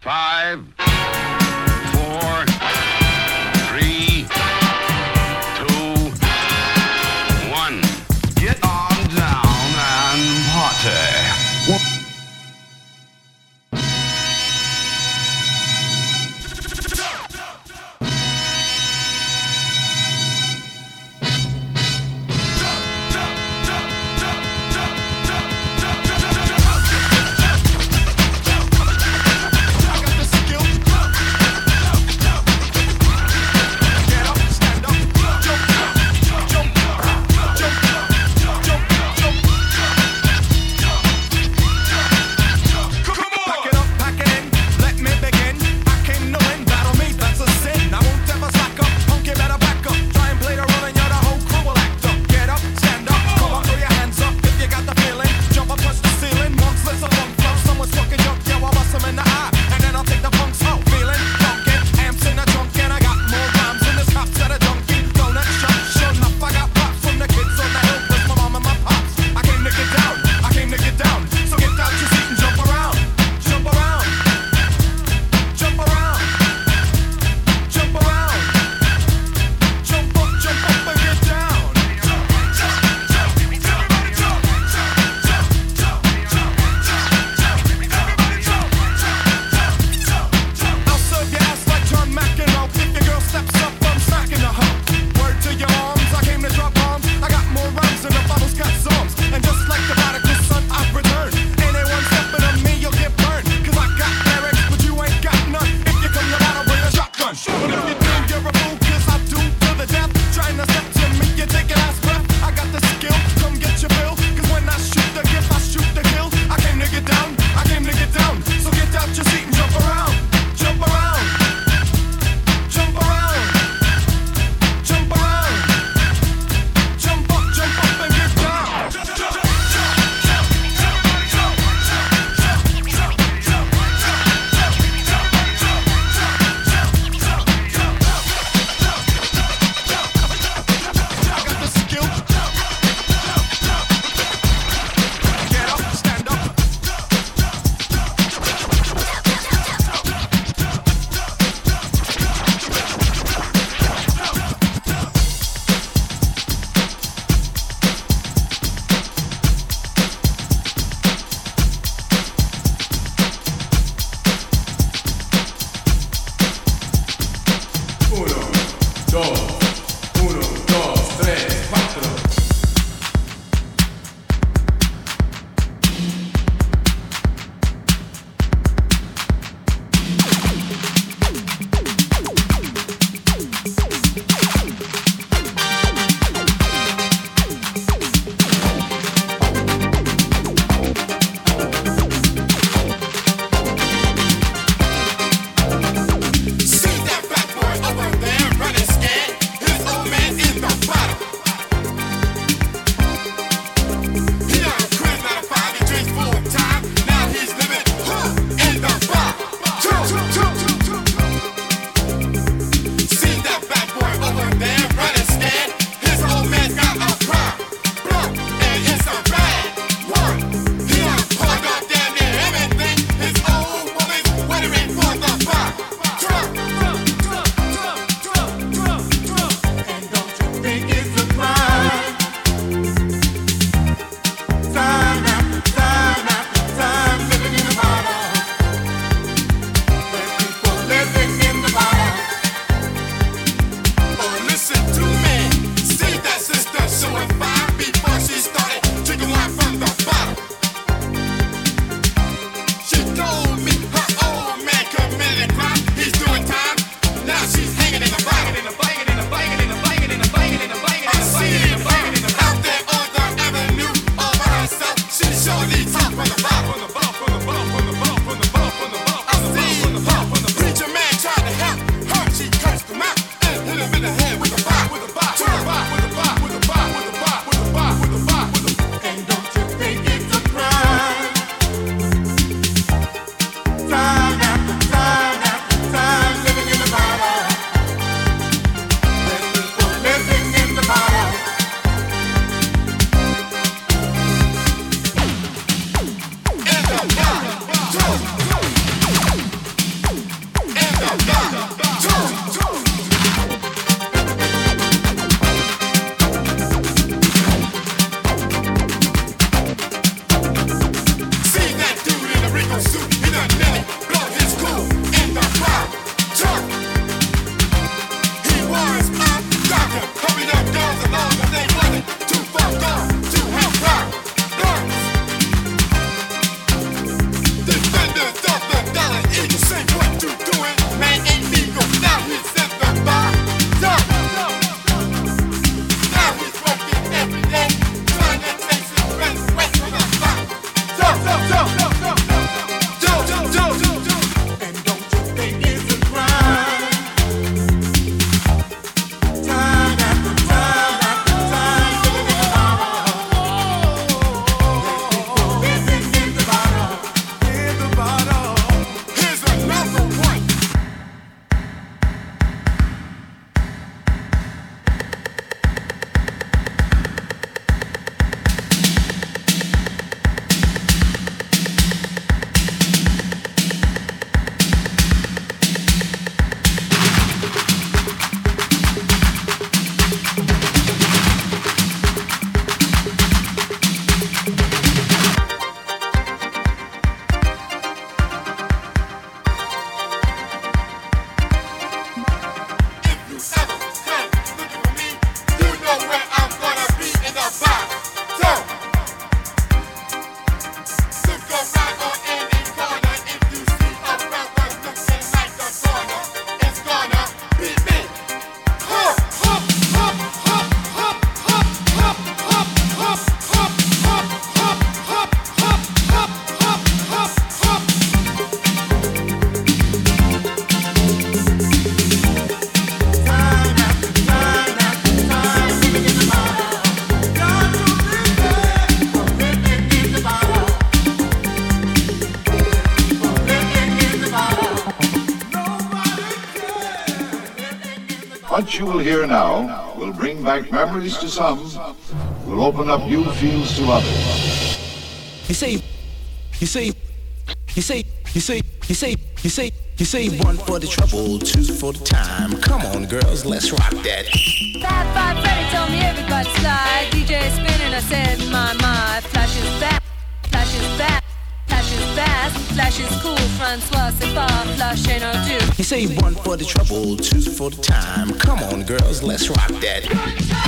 Five, What you will now will bring back memories to some, will open up new fields to others. You say, you say, you say, you say, you say, you say, you say one for the trouble, two for the time. Come on, girls, let's rock that. Fab Five Freddy told me everybody slide. DJ spinning, I said, my, my. Flash is back, You say one for the trouble, two for the time. Come on, girls, let's rock that.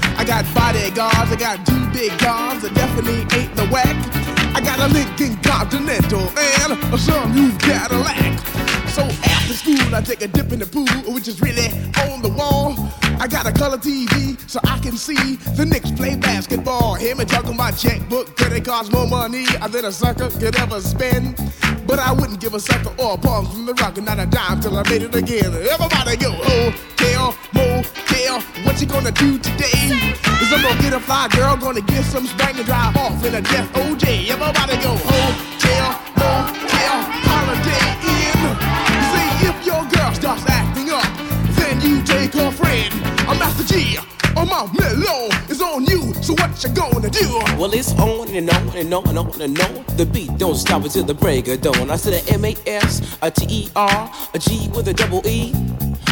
I got bodyguards, I got two big cars that definitely ain't the whack. I got a Lincoln Continental and a sunroof Cadillac. So after school, I take a dip in the pool, which is really on the wall. I got a color TV so I can see the Knicks play basketball. Him and talking my checkbook, credit it cost more money than a sucker could ever spend? But I wouldn't give a sucker or a punk from the rock and not a dime till I made it again. Everybody go, what you gonna do today? Is I'm gonna get a fly girl, gonna get some spank and drive off in a death OJ. Everybody go, hotel, motel, holiday inn. See if your girl starts acting up, then you take her friend. I'm Master Gee. Oh my mellow is on you, so what you gonna do? Well, it's on and on and on and on and on. The beat don't stop until the break of dawn. I said a M A S, a T E R, a G with a double E.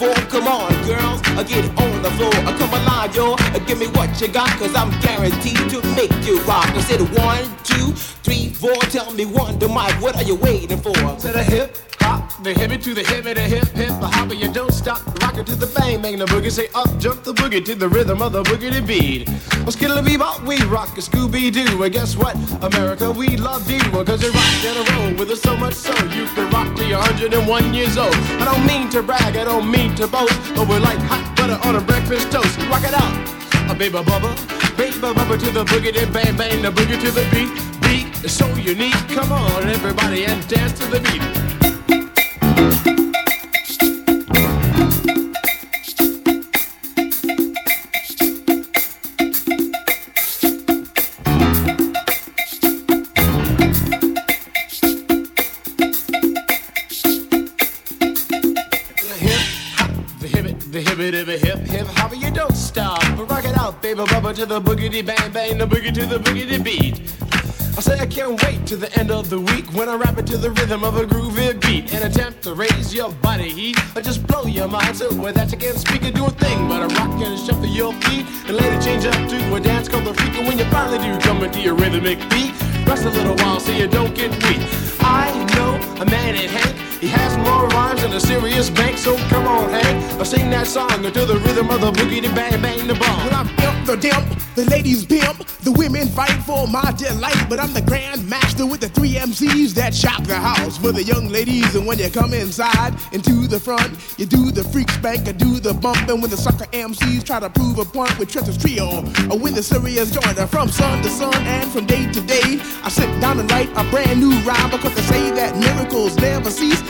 Come on, girls, I get it on the floor. I come alive, yo. Uh, Give me what you got, cause I'm guaranteed to make you rock. I said one, two, three, four. Tell me one, the mic, what are you waiting for? To the hip hop, the hippie to the hip, the hip hip, the hopper, you don't stop. Rock it to the bang, bang the boogie. Say up, jump the boogie to the rhythm of the boogity beat. Well, skittle bebop, we rock a Scooby Doo. And guess what? America, we love you. Cause you rock in a row with us so much so you can rock till you're 101 years old. I don't mean to brag, I don't mean to boast, but we're like hot butter on a breakfast toast. Rock it out, a baby bubba, baby bubba to the boogity bang bang, the boogie to the beat. Beat is so unique. Come on, everybody, and dance to the beat. To the boogity bang bang, the boogie to the boogity beat. I say I can't wait to the end of the week when I rap it to the rhythm of a groovy beat and attempt to raise your body heat or just blow your mind. So with that you can't speak or do a thing but a rock and shuffle your feet and later change up to a dance called the freak. And when you finally do come into your rhythmic beat, rest a little while so you don't get weak. I know a man in Hank. He has more rhymes than a serious bank, so come on, Hank. I sing that song to the rhythm of the boogie, the bang, bang, the bomb. Well, I'm imp the dimp, the ladies pimp, the women fight for my delight. But I'm the grand master with the three MCs that shock the house for the young ladies. And when you come inside into the front, you do the freak spank, I do the bump. And when the sucker MCs try to prove a point with Trent's trio, or when the serious joiner from sun to sun and from day to day, I sit down and write a brand new rhyme because they say that miracles never cease.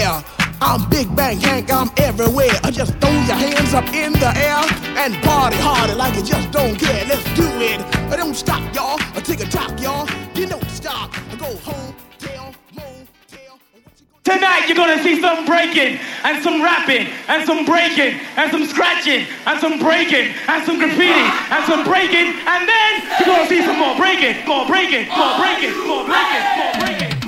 I'm Big Bank Hank, I'm everywhere. I just throw your hands up in the air and party harder like you just don't care. Let's do it. I don't stop, y'all. I take a talk, y'all. You don't stop. I go home, tell, motel. Tonight you're gonna see some breaking and some rapping and some breaking and some scratching and some breaking and some graffiti and some breaking and then you're gonna see some more breaking, more breaking, more breaking, more breaking, more breaking. the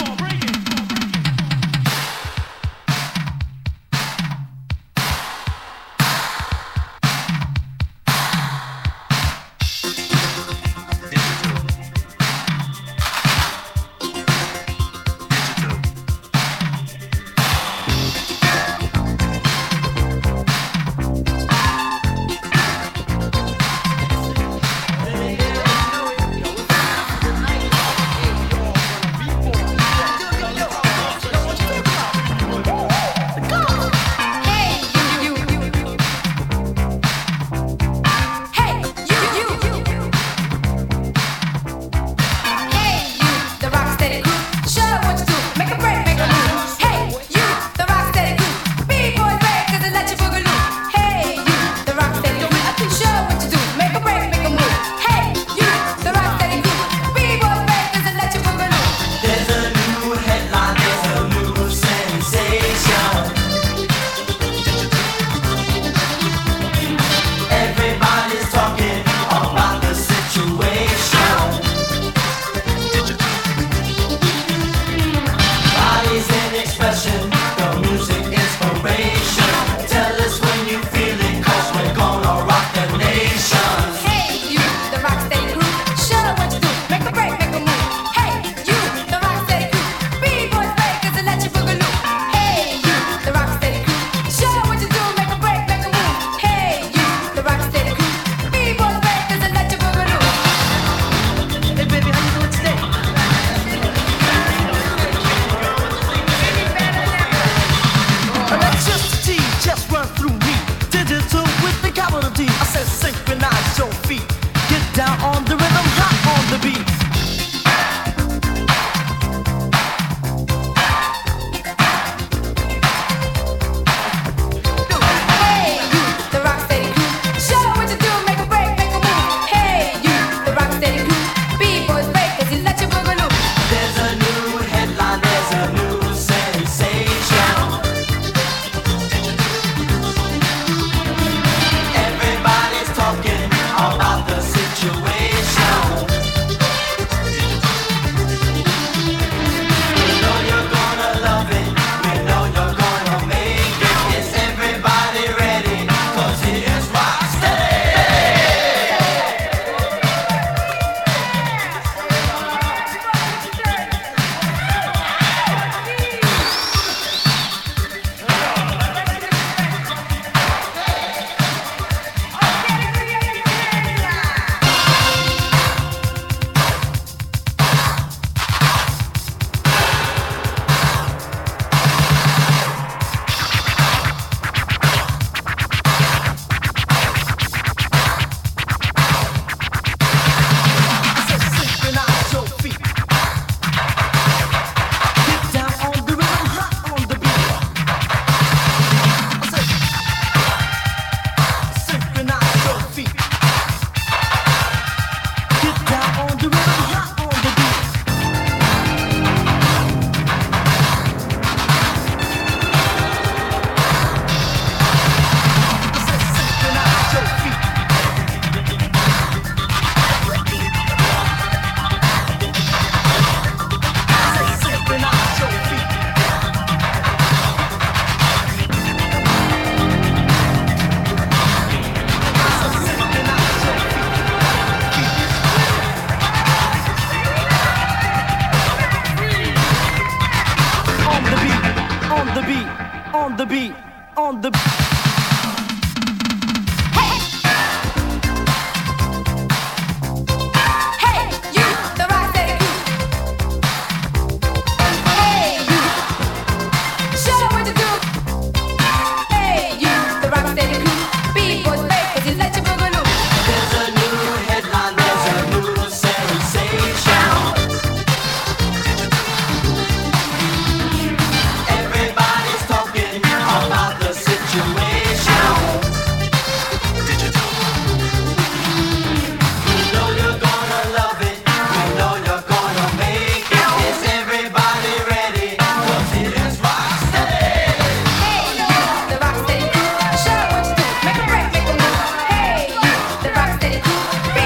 steady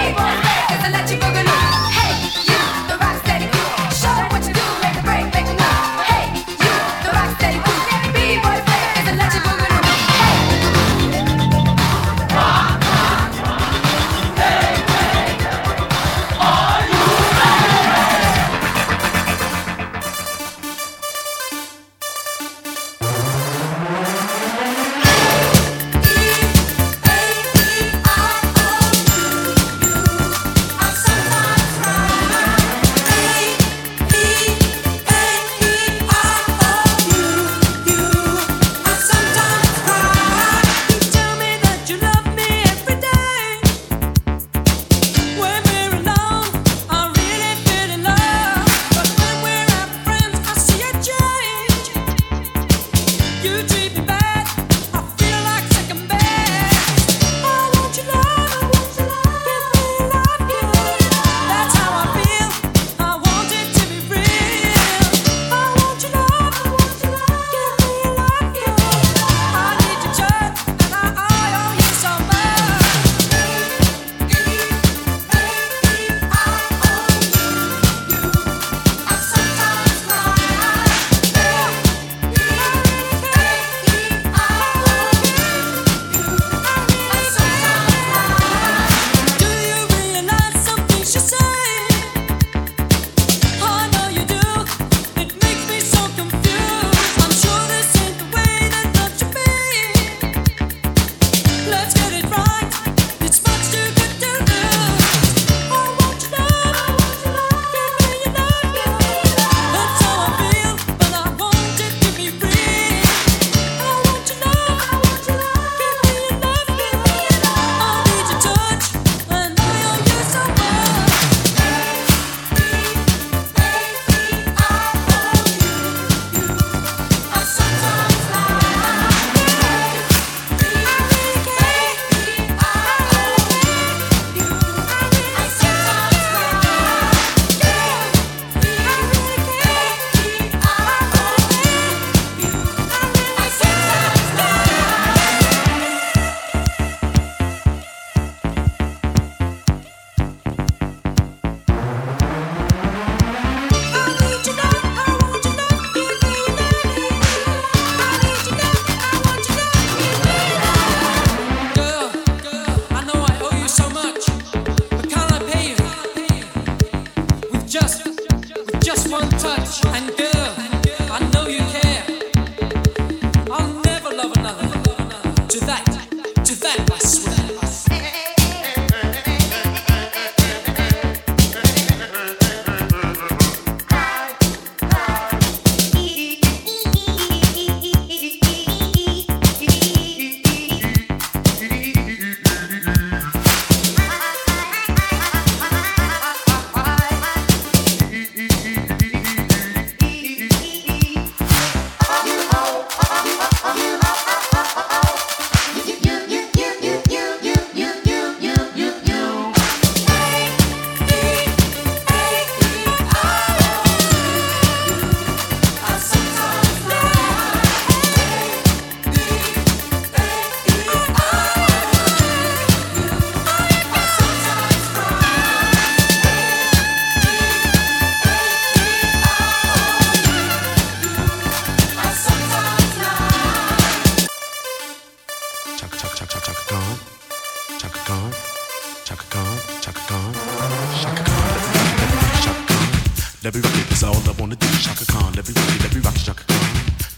Chaka Khan, let me rock it, let me rock it, Chaka Khan.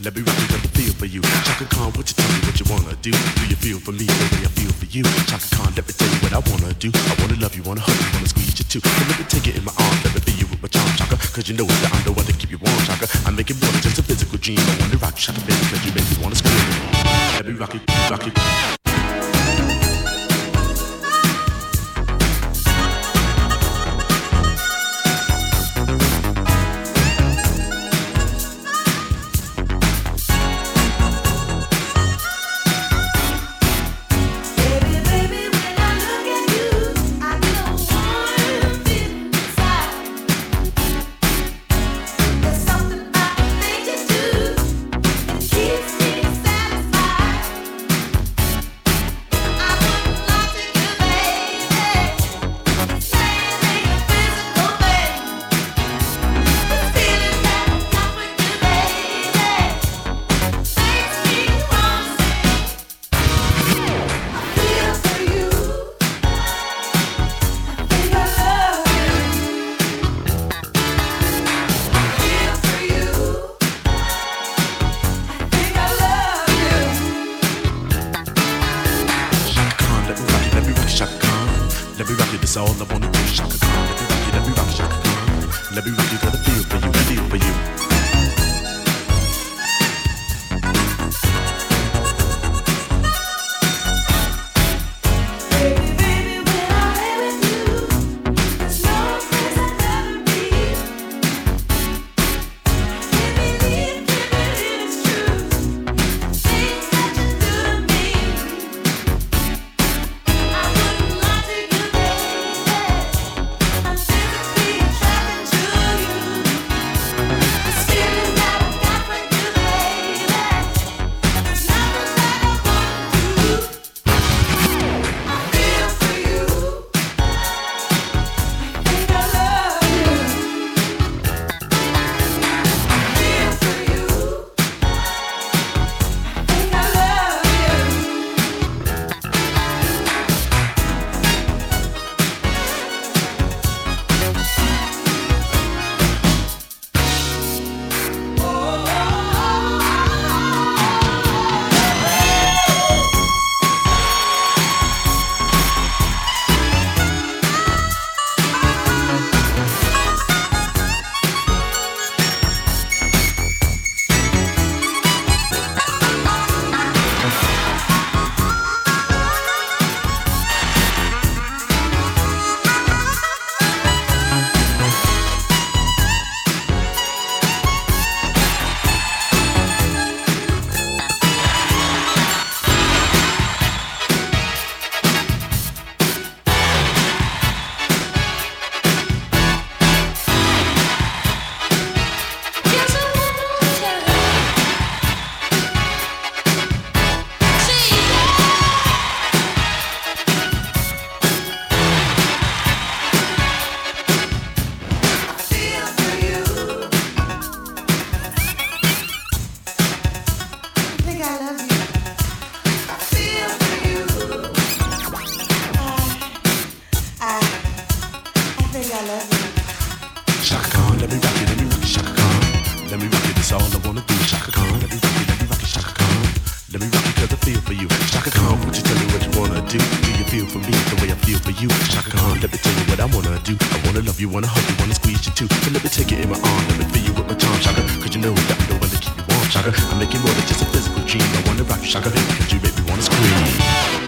Let me rock it, let me feel for you. Chaka Khan, what you tell me, what you wanna do? Do you feel for me the way I feel for you? Chaka Khan, let me tell you what I wanna do. I wanna love you, wanna hug you, wanna squeeze you too. And let me take it in my arms, let me be you with my charm, Chaka. Cause you know that I'm the one to keep you warm, Chaka. I make it more than just a physical dream. I wanna rock you, Chaka, baby, cause you make me wanna scream. Let me rock it, rock it.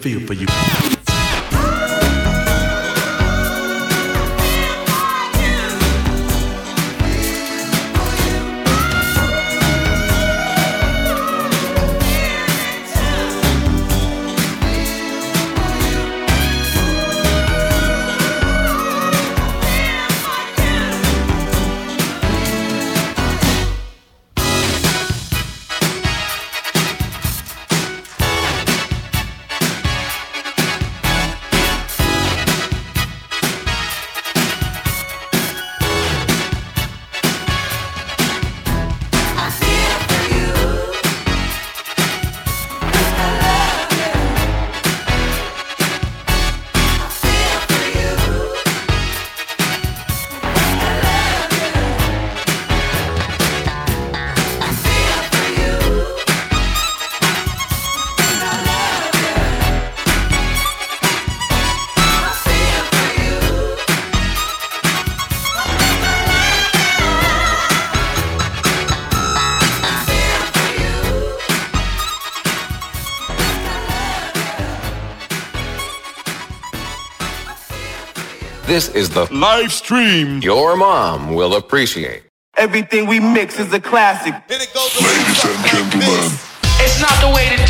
Feel for you. This is the live stream your mom will appreciate. Everything we mix is a classic. Ladies and gentlemen, it's not the way to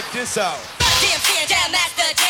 Check this out. Fear, master,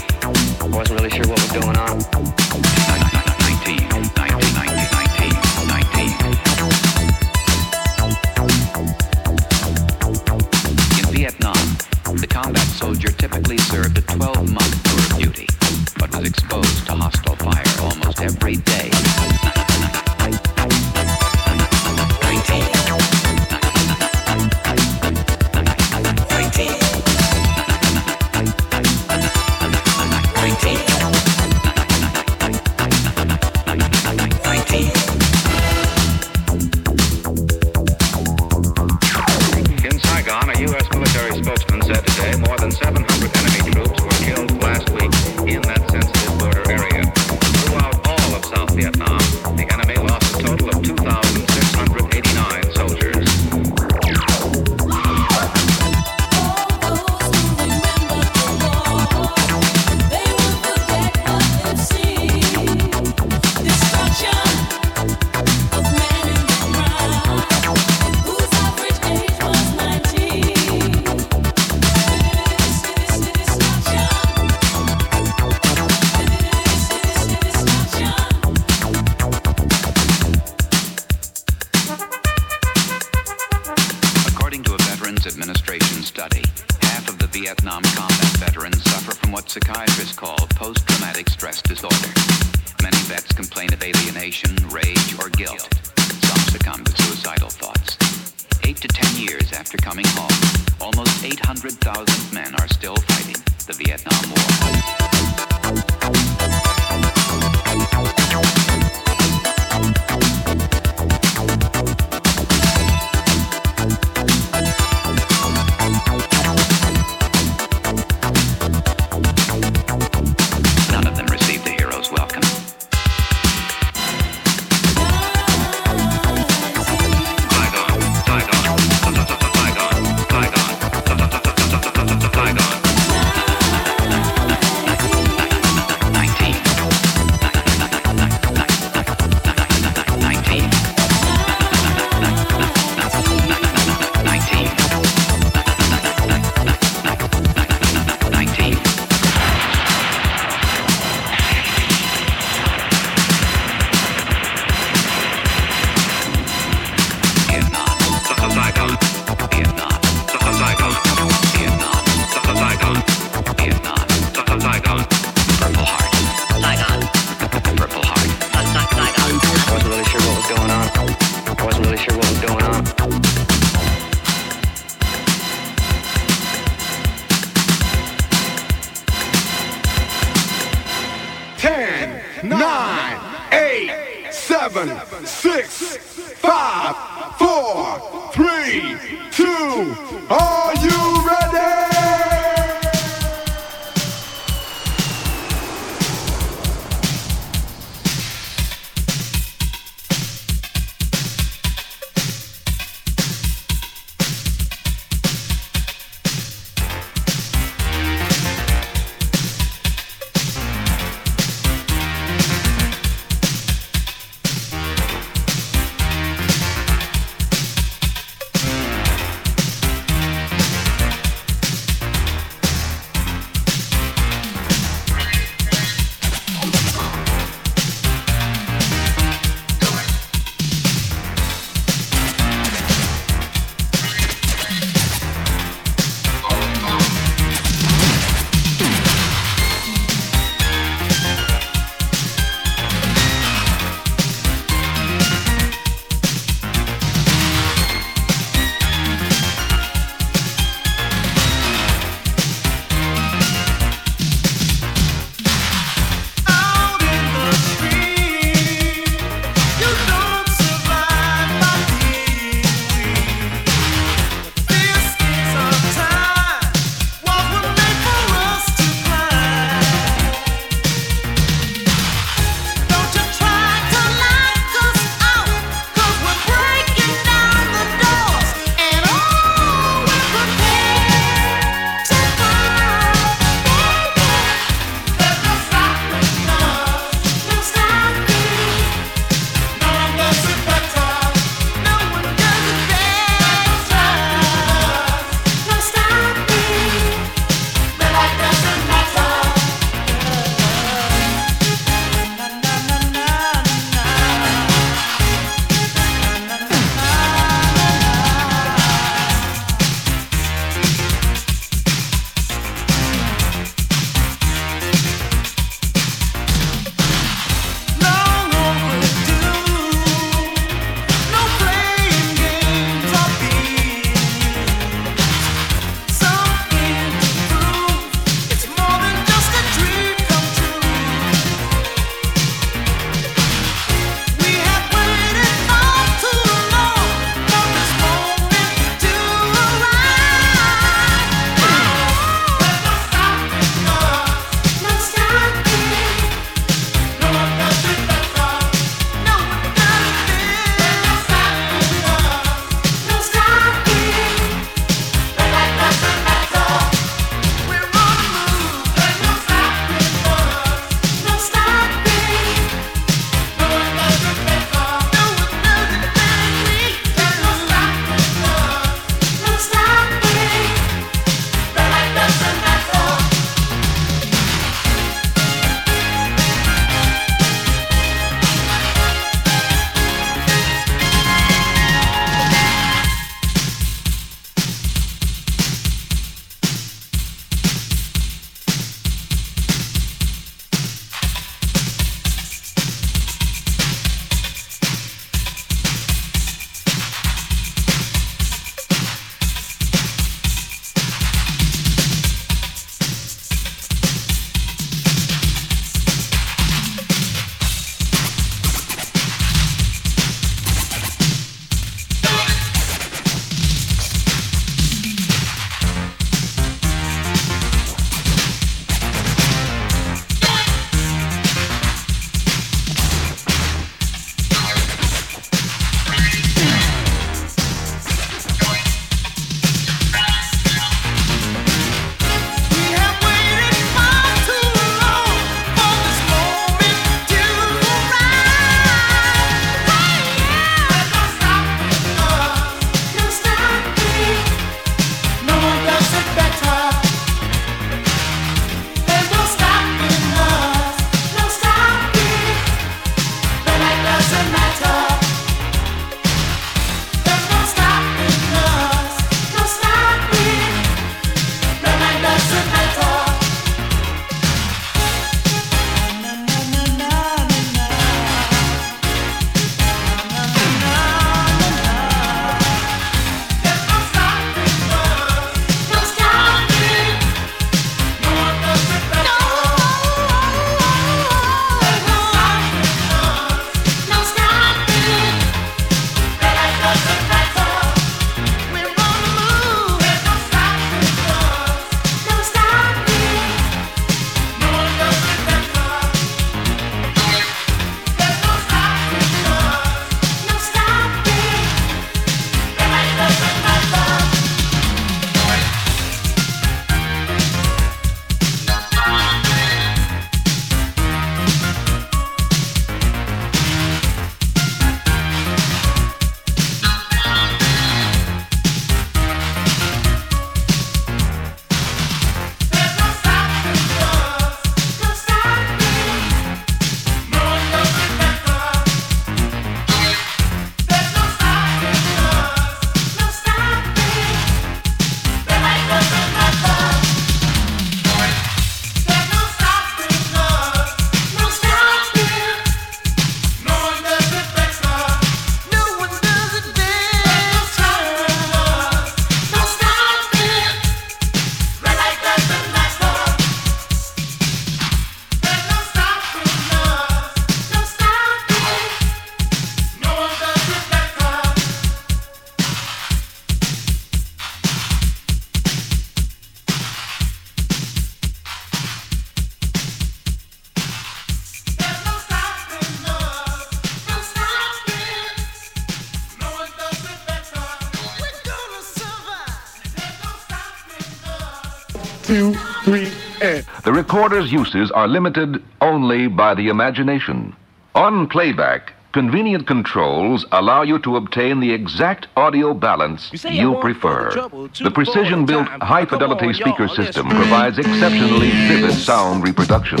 recorder's uses are limited only by the imagination. On playback, convenient controls allow you to obtain the exact audio balance you the prefer. trouble, The precision built high fidelity on, speaker system provides exceptionally vivid sound reproduction.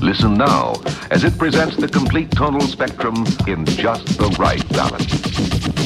Listen now as it presents the complete tonal spectrum in just the right balance.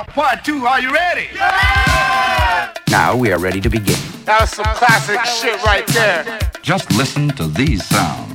Now, part two. Are you ready? Now we are ready to begin. That was some classic shit right there. Just listen to these sounds.